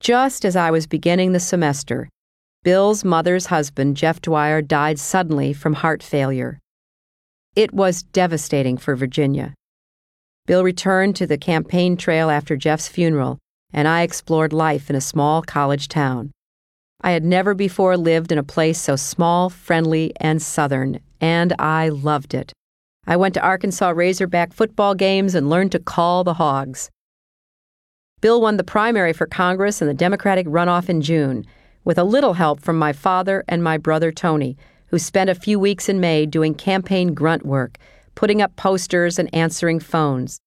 Just as I was beginning the semester, Bill's mother's husband, Jeff Dwire, died suddenly from heart failure. It was devastating for Virginia. Bill returned to the campaign trail after Jeff's funeral, and I explored life in a small college town. I had never before lived in a place so small, friendly, and southern, and I loved it. I went to Arkansas Razorback football games and learned to call the hogs. Bill won the primary for Congress and the Democratic runoff in June, with a little help from my father and my brother Tony, who spent a few weeks in May doing campaign grunt work, putting up posters and answering phones.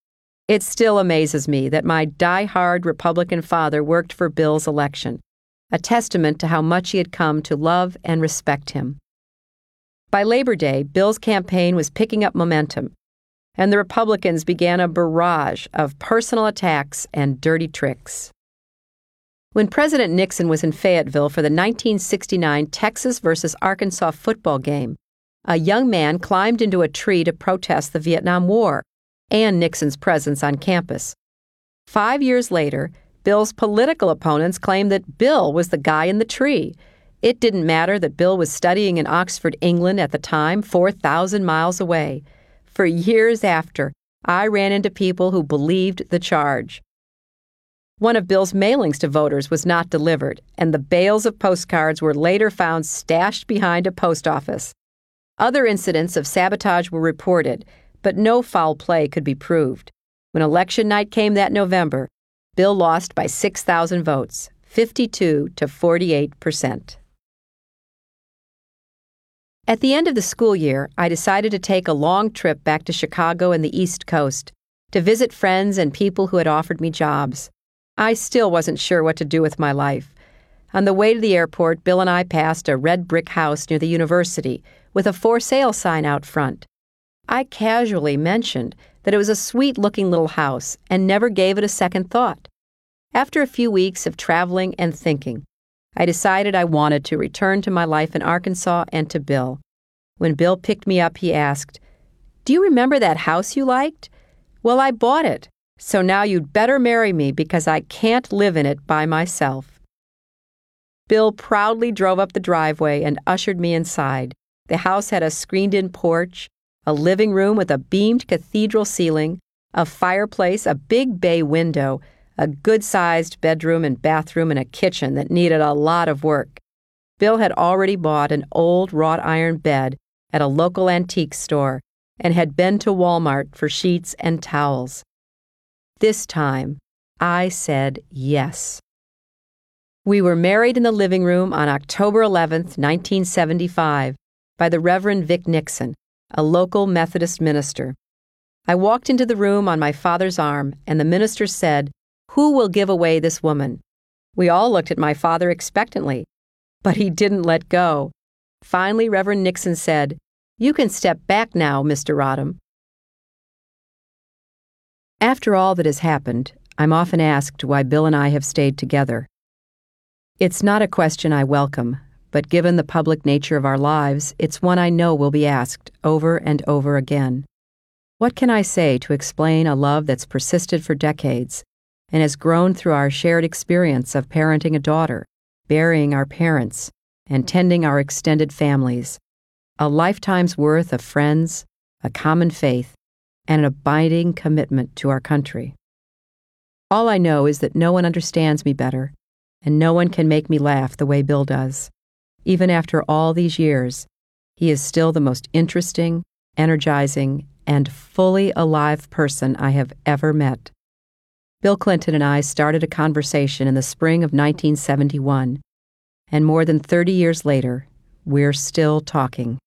It still amazes me that my die-hard Republican father worked for Bill's election, a testament to how much he had come to love and respect him. By Labor Day, Bill's campaign was picking up momentum and the Republicans began a barrage of personal attacks and dirty tricks. When President Nixon was in Fayetteville for the 1969 Texas versus Arkansas football game, a young man climbed into a tree to protest the Vietnam War and Nixon's presence on campus. Five years later, Bill's political opponents claimed that Bill was the guy in the tree. It didn't matter that Bill was studying in Oxford, England at the time, 4,000 miles away. For years after, I ran into people who believed the charge. One of Bill's mailings to voters was not delivered, and the bales of postcards were later found stashed behind a post office. Other incidents of sabotage were reported, but no foul play could be proved. When election night came that November, Bill lost by 6,000 votes, 52 to 48 percent. At the end of the school year, I decided to take a long trip back to Chicago and the East Coast to visit friends and people who had offered me jobs. I still wasn't sure what to do with my life. On the way to the airport, Bill and I passed a red brick house near the university with a for sale sign out front. I casually mentioned that it was a sweet looking little house and never gave it a second thought. After a few weeks of traveling and thinking, I decided I wanted to return to my life in Arkansas and to Bill. When Bill picked me up, he asked, Do you remember that house you liked? Well, I bought it, so now you'd better marry me because I can't live in it by myself. Bill proudly drove up the driveway and ushered me inside. The house had a screened in porch, a living room with a beamed cathedral ceiling, a fireplace, a big bay window, a good sized bedroom and bathroom, and a kitchen that needed a lot of work. Bill had already bought an old wrought iron bed at a local antique store and had been to Walmart for sheets and towels. This time, I said yes. We were married in the living room on October 11th, 1975, by the Reverend Vic Nixon, a local Methodist minister. I walked into the room on my father's arm, and the minister said, who will give away this woman? We all looked at my father expectantly, but he didn't let go. Finally, Reverend Nixon said, You can step back now, Mr. Rodham. After all that has happened, I'm often asked why Bill and I have stayed together. It's not a question I welcome, but given the public nature of our lives, it's one I know will be asked over and over again. What can I say to explain a love that's persisted for decades and has grown through our shared experience of parenting a daughter, burying our parents, and tending our extended families. A lifetime's worth of friends, a common faith, and an abiding commitment to our country. All I know is that no one understands me better, and no one can make me laugh the way Bill does. Even after all these years, he is still the most interesting, energizing, and fully alive person I have ever met. Bill Clinton and I started a conversation in the spring of 1971, and more than 30 years later, we're still talking.